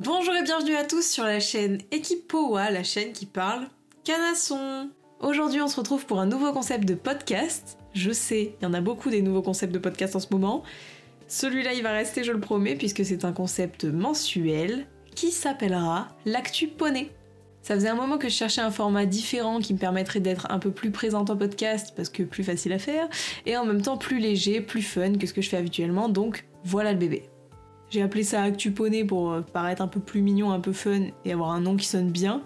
Bonjour et bienvenue à tous sur la chaîne Équipe Powa, la chaîne qui parle canasson. Aujourd'hui, on se retrouve pour un nouveau concept de podcast. Je sais, il y en a beaucoup des nouveaux concepts de podcast en ce moment. Celui-là, il va rester, je le promets, puisque c'est un concept mensuel qui s'appellera l'actu poney. Ça faisait un moment que je cherchais un format différent qui me permettrait d'être un peu plus présente en podcast parce que plus facile à faire et en même temps plus léger, plus fun que ce que je fais habituellement. Donc voilà le bébé. J'ai appelé ça Actu Poney pour euh, paraître un peu plus mignon, un peu fun et avoir un nom qui sonne bien.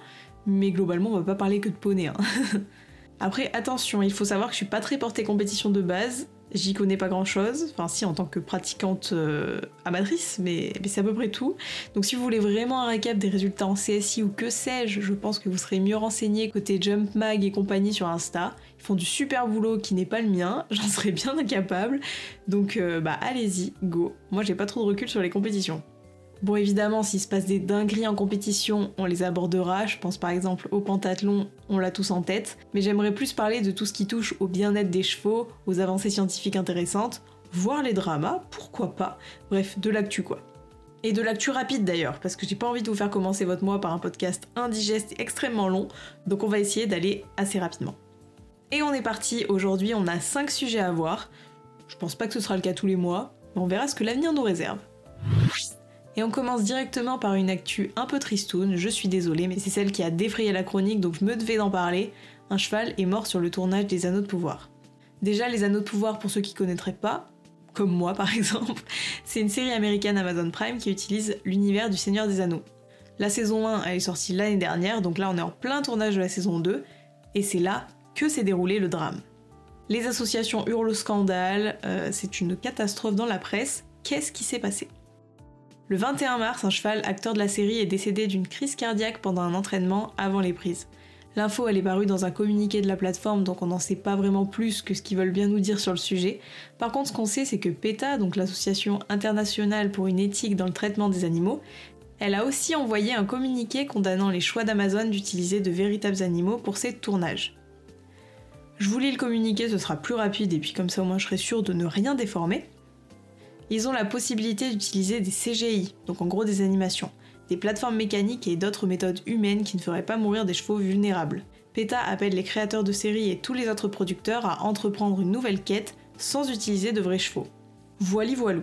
Mais globalement, on va pas parler que de poney. Hein. Après, attention, il faut savoir que je suis pas très portée compétition de base J'y connais pas grand chose, enfin si en tant que pratiquante euh, amatrice, mais, c'est à peu près tout. Donc si vous voulez vraiment un récap des résultats en CSI ou que sais-je, je pense que vous serez mieux renseigné côté Jump Mag et compagnie sur Insta. Font du super boulot qui n'est pas le mien, j'en serais bien incapable. Donc euh, bah allez-y, go. Moi j'ai pas trop de recul sur les compétitions. Bon, évidemment, s'il se passe des dingueries en compétition, on les abordera. Je pense par exemple au pentathlon, on l'a tous en tête. Mais j'aimerais plus parler de tout ce qui touche au bien-être des chevaux, aux avancées scientifiques intéressantes, voire les dramas, pourquoi pas. Bref, de l'actu quoi. Et de l'actu rapide d'ailleurs, parce que j'ai pas envie de vous faire commencer votre mois par un podcast indigeste et extrêmement long, donc on va essayer d'aller assez rapidement. Et on est parti, aujourd'hui on a 5 sujets à voir. Je pense pas que ce sera le cas tous les mois, mais on verra ce que l'avenir nous réserve. Et on commence directement par une actu un peu tristoune, je suis désolée, mais c'est celle qui a défrayé la chronique, donc je me devais d'en parler. Un cheval est mort sur le tournage des Anneaux de Pouvoir. Déjà, les Anneaux de Pouvoir, pour ceux qui connaîtraient pas, comme moi par exemple, c'est une série américaine Amazon Prime qui utilise l'univers du Seigneur des Anneaux. La saison 1, elle est sortie l'année dernière, donc là on est en plein tournage de la saison 2, et c'est là que s'est déroulé le drame. Les associations hurlent au scandale, euh, c'est une catastrophe dans la presse, qu'est-ce qui s'est passé? Le 21 mars, un cheval, acteur de la série, est décédé d'une crise cardiaque pendant un entraînement avant les prises. L'info elle est parue dans un communiqué de la plateforme donc on n'en sait pas vraiment plus que ce qu'ils veulent bien nous dire sur le sujet. Par contre ce qu'on sait c'est que PETA, donc l'association internationale pour une éthique dans le traitement des animaux, elle a aussi envoyé un communiqué condamnant les choix d'Amazon d'utiliser de véritables animaux pour ses tournages. Je vous lis le communiqué, ce sera plus rapide et puis comme ça au moins je serai sûre de ne rien déformer ils ont la possibilité d'utiliser des CGI, donc en gros des animations, des plateformes mécaniques et d'autres méthodes humaines qui ne feraient pas mourir des chevaux vulnérables. PETA appelle les créateurs de séries et tous les autres producteurs à entreprendre une nouvelle quête sans utiliser de vrais chevaux. Voili voilou.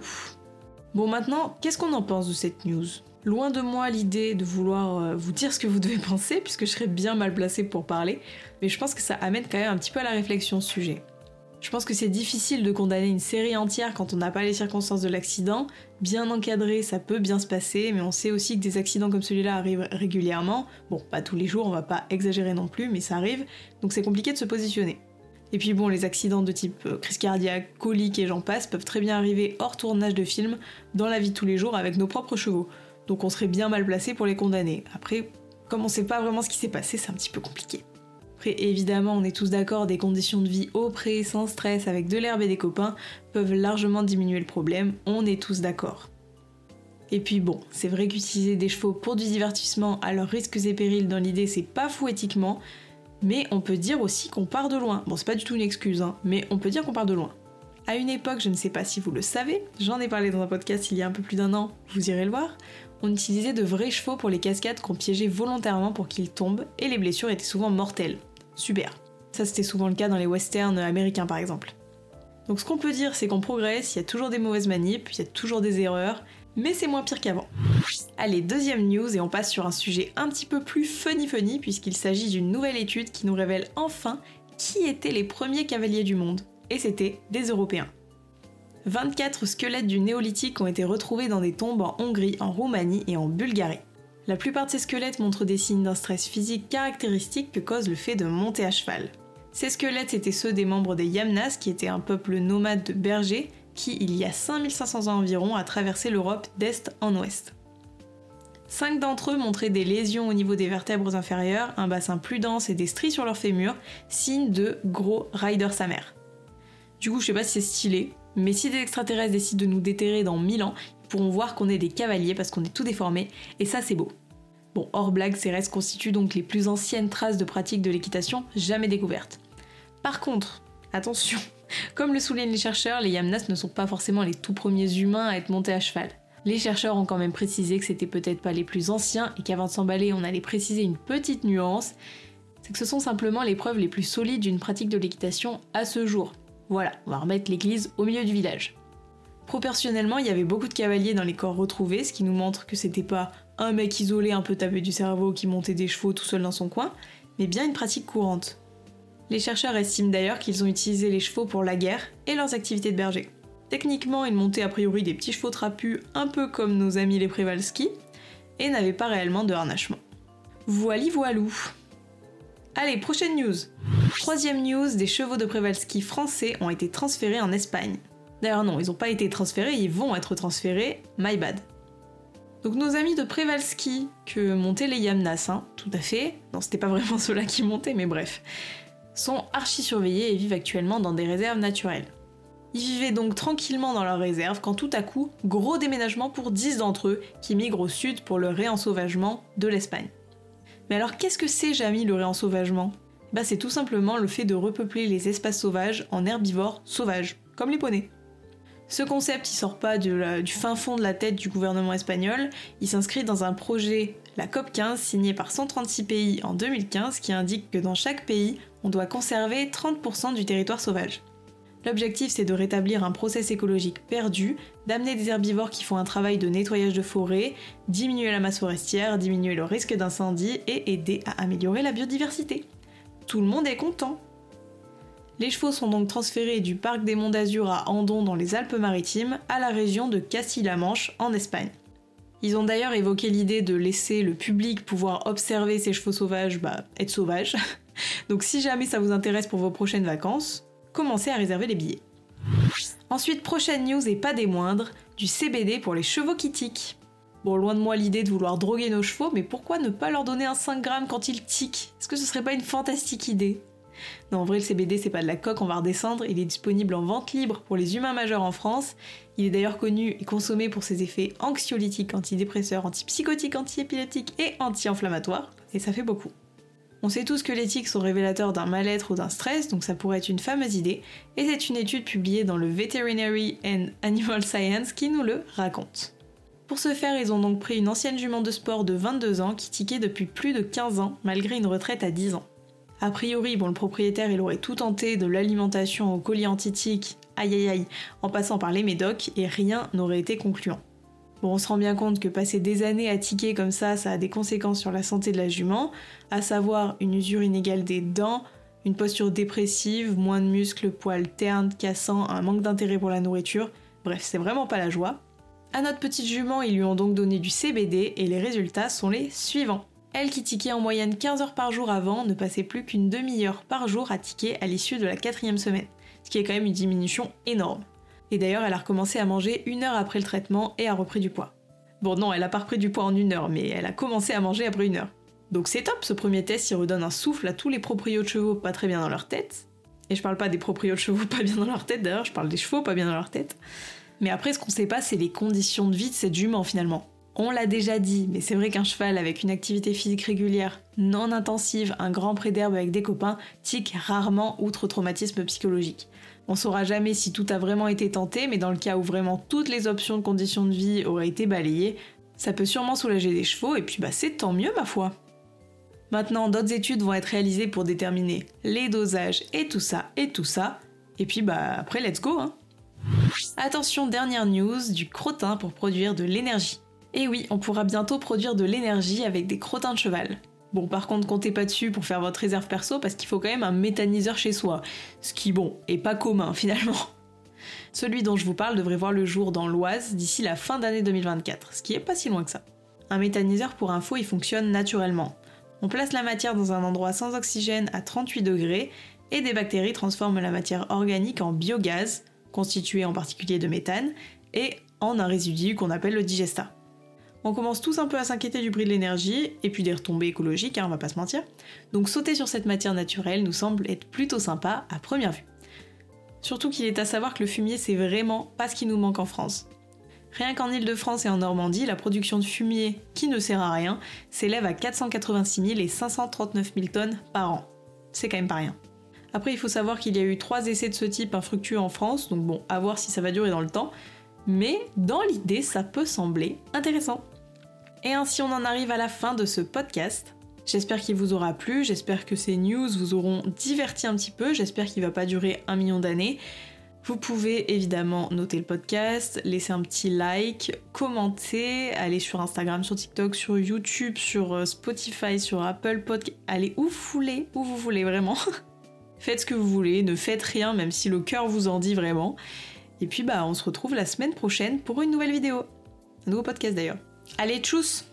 Bon maintenant, qu'est-ce qu'on en pense de cette news? Loin de moi l'idée de vouloir euh, vous dire ce que vous devez penser, puisque je serais bien mal placée pour parler, mais je pense que ça amène quand même un petit peu à la réflexion ce sujet. Je pense que c'est difficile de condamner une série entière quand on n'a pas les circonstances de l'accident. Bien encadré, ça peut bien se passer, mais on sait aussi que des accidents comme celui-là arrivent régulièrement. Bon, pas tous les jours, on va pas exagérer non plus, mais ça arrive, donc c'est compliqué de se positionner. Et puis bon, les accidents de type euh, crise cardiaque, colique et j'en passe peuvent très bien arriver hors tournage de film, dans la vie de tous les jours avec nos propres chevaux. Donc on serait bien mal placé pour les condamner. Après, comme on sait pas vraiment ce qui s'est passé, c'est un petit peu compliqué évidemment, on est tous d'accord, des conditions de vie au pré, sans stress, avec de l'herbe et des copains, peuvent largement diminuer le problème, on est tous d'accord. Et puis bon, c'est vrai qu'utiliser des chevaux pour du divertissement à leurs risques et périls dans l'idée, c'est pas fou éthiquement, mais on peut dire aussi qu'on part de loin. Bon, c'est pas du tout une excuse, hein, mais on peut dire qu'on part de loin. À une époque, je ne sais pas si vous le savez, j'en ai parlé dans un podcast il y a un peu plus d'un an, vous irez le voir, on utilisait de vrais chevaux pour les cascades qu'on piégeait volontairement pour qu'ils tombent, et les blessures étaient souvent mortelles. Super. Ça c'était souvent le cas dans les westerns américains par exemple. Donc ce qu'on peut dire c'est qu'on progresse, il y a toujours des mauvaises manips, il y a toujours des erreurs, mais c'est moins pire qu'avant. Allez, deuxième news et on passe sur un sujet un petit peu plus funny funny puisqu'il s'agit d'une nouvelle étude qui nous révèle enfin qui étaient les premiers cavaliers du monde. Et c'était des Européens. 24 squelettes du néolithique ont été retrouvés dans des tombes en Hongrie, en Roumanie et en Bulgarie. La plupart de ces squelettes montrent des signes d'un stress physique caractéristique que cause le fait de monter à cheval. Ces squelettes étaient ceux des membres des Yamnas, qui étaient un peuple nomade de bergers qui, il y a 5500 ans environ, a traversé l'Europe d'est en ouest. Cinq d'entre eux montraient des lésions au niveau des vertèbres inférieures, un bassin plus dense et des stries sur leurs fémurs, signe de gros rider sa. Du coup, je sais pas si c'est stylé, mais si des extraterrestres décident de nous déterrer dans 1000 ans, pourront voir qu'on est des cavaliers parce qu'on est tout déformé, et ça c'est beau. Bon, hors blague, ces restes constituent donc les plus anciennes traces de pratique de l'équitation jamais découvertes. Par contre, attention, comme le soulignent les chercheurs, les Yamnas ne sont pas forcément les tout premiers humains à être montés à cheval. Les chercheurs ont quand même précisé que c'était peut-être pas les plus anciens et qu'avant de s'emballer, on allait préciser une petite nuance, c'est que ce sont simplement les preuves les plus solides d'une pratique de l'équitation à ce jour. Voilà, on va remettre l'église au milieu du village. Proportionnellement, il y avait beaucoup de cavaliers dans les corps retrouvés, ce qui nous montre que c'était pas un mec isolé un peu tapé du cerveau qui montait des chevaux tout seul dans son coin, mais bien une pratique courante. Les chercheurs estiment d'ailleurs qu'ils ont utilisé les chevaux pour la guerre et leurs activités de berger. Techniquement, ils montaient a priori des petits chevaux trapus un peu comme nos amis les Prévalski, et n'avaient pas réellement de harnachement. Voili voilou Allez, prochaine news Troisième news, des chevaux de Prévalski français ont été transférés en Espagne. D'ailleurs non, ils n'ont pas été transférés, ils vont être transférés, my bad. Donc nos amis de Prevalski, que montaient les Yamnas, hein, tout à fait, non c'était pas vraiment ceux-là qui montaient, mais bref, sont archi surveillés et vivent actuellement dans des réserves naturelles. Ils vivaient donc tranquillement dans leurs réserves quand tout à coup, gros déménagement pour 10 d'entre eux qui migrent au sud pour le réensauvagement de l'Espagne. Mais alors qu'est-ce que c'est Jamy le réensauvagement? Bah c'est tout simplement le fait de repeupler les espaces sauvages en herbivores sauvages, comme les poneys. Ce concept, il sort pas du fin fond de la tête du gouvernement espagnol, il s'inscrit dans un projet, la COP15, signé par 136 pays en 2015, qui indique que dans chaque pays, on doit conserver 30% du territoire sauvage. L'objectif, c'est de rétablir un process écologique perdu, d'amener des herbivores qui font un travail de nettoyage de forêt, diminuer la masse forestière, diminuer le risque d'incendie et aider à améliorer la biodiversité. Tout le monde est content. Les chevaux sont donc transférés du parc des Monts d'Azur à Andon dans les Alpes-Maritimes à la région de Castille-la-Manche en Espagne. Ils ont d'ailleurs évoqué l'idée de laisser le public pouvoir observer ces chevaux sauvages bah, être sauvages. Donc si jamais ça vous intéresse pour vos prochaines vacances, commencez à réserver les billets. Ensuite, prochaine news et pas des moindres, du CBD pour les chevaux qui tiquent. Bon, loin de moi l'idée de vouloir droguer nos chevaux, mais pourquoi ne pas leur donner un 5 grammes quand ils tiquent? Est-ce que ce serait pas une fantastique idée? Non, en vrai, le CBD, c'est pas de la coque, on va redescendre. Il est disponible en vente libre pour les humains majeurs en France. Il est d'ailleurs connu et consommé pour ses effets anxiolytiques, antidépresseurs, antipsychotiques, antiépileptiques et anti-inflammatoires. Et ça fait beaucoup. On sait tous que les tics sont révélateurs d'un mal-être ou d'un stress, donc ça pourrait être une fameuse idée, et c'est une étude publiée dans le Veterinary and Animal Science qui nous le raconte. Pour ce faire, ils ont donc pris une ancienne jument de sport de 22 ans qui tiquait depuis plus de 15 ans, malgré une retraite à 10 ans. A priori, bon, le propriétaire, aurait tout tenté de l'alimentation au colis antitique, aïe aïe aïe, en passant par les médocs, et rien n'aurait été concluant. On se rend bien compte que passer des années à tiquer comme ça, ça a des conséquences sur la santé de la jument, à savoir une usure inégale des dents, une posture dépressive, moins de muscles, poils ternes, cassants, un manque d'intérêt pour la nourriture, bref, c'est vraiment pas la joie. À notre petite jument, ils lui ont donc donné du CBD et les résultats sont les suivants. Elle qui tiquait en moyenne 15 heures par jour avant ne passait plus qu'une demi-heure par jour à tiquer à l'issue de la quatrième semaine, ce qui est quand même une diminution énorme. Et d'ailleurs, elle a recommencé à manger une heure après le traitement et a repris du poids. Bon non, elle a pas repris du poids en une heure, mais elle a commencé à manger après une heure. Donc c'est top, ce premier test, il redonne un souffle à tous les proprios de chevaux pas très bien dans leur tête. Et je parle pas des proprios de chevaux pas bien dans leur tête, d'ailleurs, je parle des chevaux pas bien dans leur tête. Mais après, ce qu'on sait pas, c'est les conditions de vie de cette jument finalement. On l'a déjà dit, mais c'est vrai qu'un cheval avec une activité physique régulière, non intensive, un grand pré d'herbe avec des copains, tique rarement outre traumatisme psychologique. On saura jamais si tout a vraiment été tenté, mais dans le cas où vraiment toutes les options de conditions de vie auraient été balayées, ça peut sûrement soulager les chevaux, et puis bah c'est tant mieux ma foi. Maintenant, d'autres études vont être réalisées pour déterminer les dosages et tout ça, et tout ça, et puis bah après let's go hein. Attention, dernière news, du crottin pour produire de l'énergie. Et oui, on pourra bientôt produire de l'énergie avec des crottins de cheval. Bon, par contre, comptez pas dessus pour faire votre réserve perso parce qu'il faut quand même un méthaniseur chez soi. Ce qui, bon, est pas commun finalement. Celui dont je vous parle devrait voir le jour dans l'Oise d'ici la fin d'année 2024, ce qui est pas si loin que ça. Un méthaniseur pour info, il fonctionne naturellement. On place la matière dans un endroit sans oxygène à 38 degrés et des bactéries transforment la matière organique en biogaz, constitué en particulier de méthane, et en un résidu qu'on appelle le digesta on commence tous un peu à s'inquiéter du prix de l'énergie et puis des retombées écologiques, hein, on va pas se mentir. Donc sauter sur cette matière naturelle nous semble être plutôt sympa à première vue. Surtout qu'il est à savoir que le fumier c'est vraiment pas ce qui nous manque en France. Rien qu'en Ile-de-France et en Normandie, la production de fumier, qui ne sert à rien, s'élève à 486 000 et 539 000 tonnes par an. C'est quand même pas rien. Après, il faut savoir qu'il y a eu trois essais de ce type infructueux en France, donc bon, à voir si ça va durer dans le temps, mais dans l'idée, ça peut sembler intéressant. Et ainsi, on en arrive à la fin de ce podcast. J'espère qu'il vous aura plu, j'espère que ces news vous auront diverti un petit peu, j'espère qu'il va pas durer un million d'années. Vous pouvez évidemment noter le podcast, laisser un petit like, commenter, aller sur Instagram, sur TikTok, sur YouTube, sur euh, Spotify, sur Apple Podcast. Allez où vous voulez, où vous voulez vraiment. faites ce que vous voulez, ne faites rien même si le cœur vous en dit vraiment. Et puis bah on se retrouve la semaine prochaine pour une nouvelle vidéo. Un nouveau podcast d'ailleurs. Allez, tchuss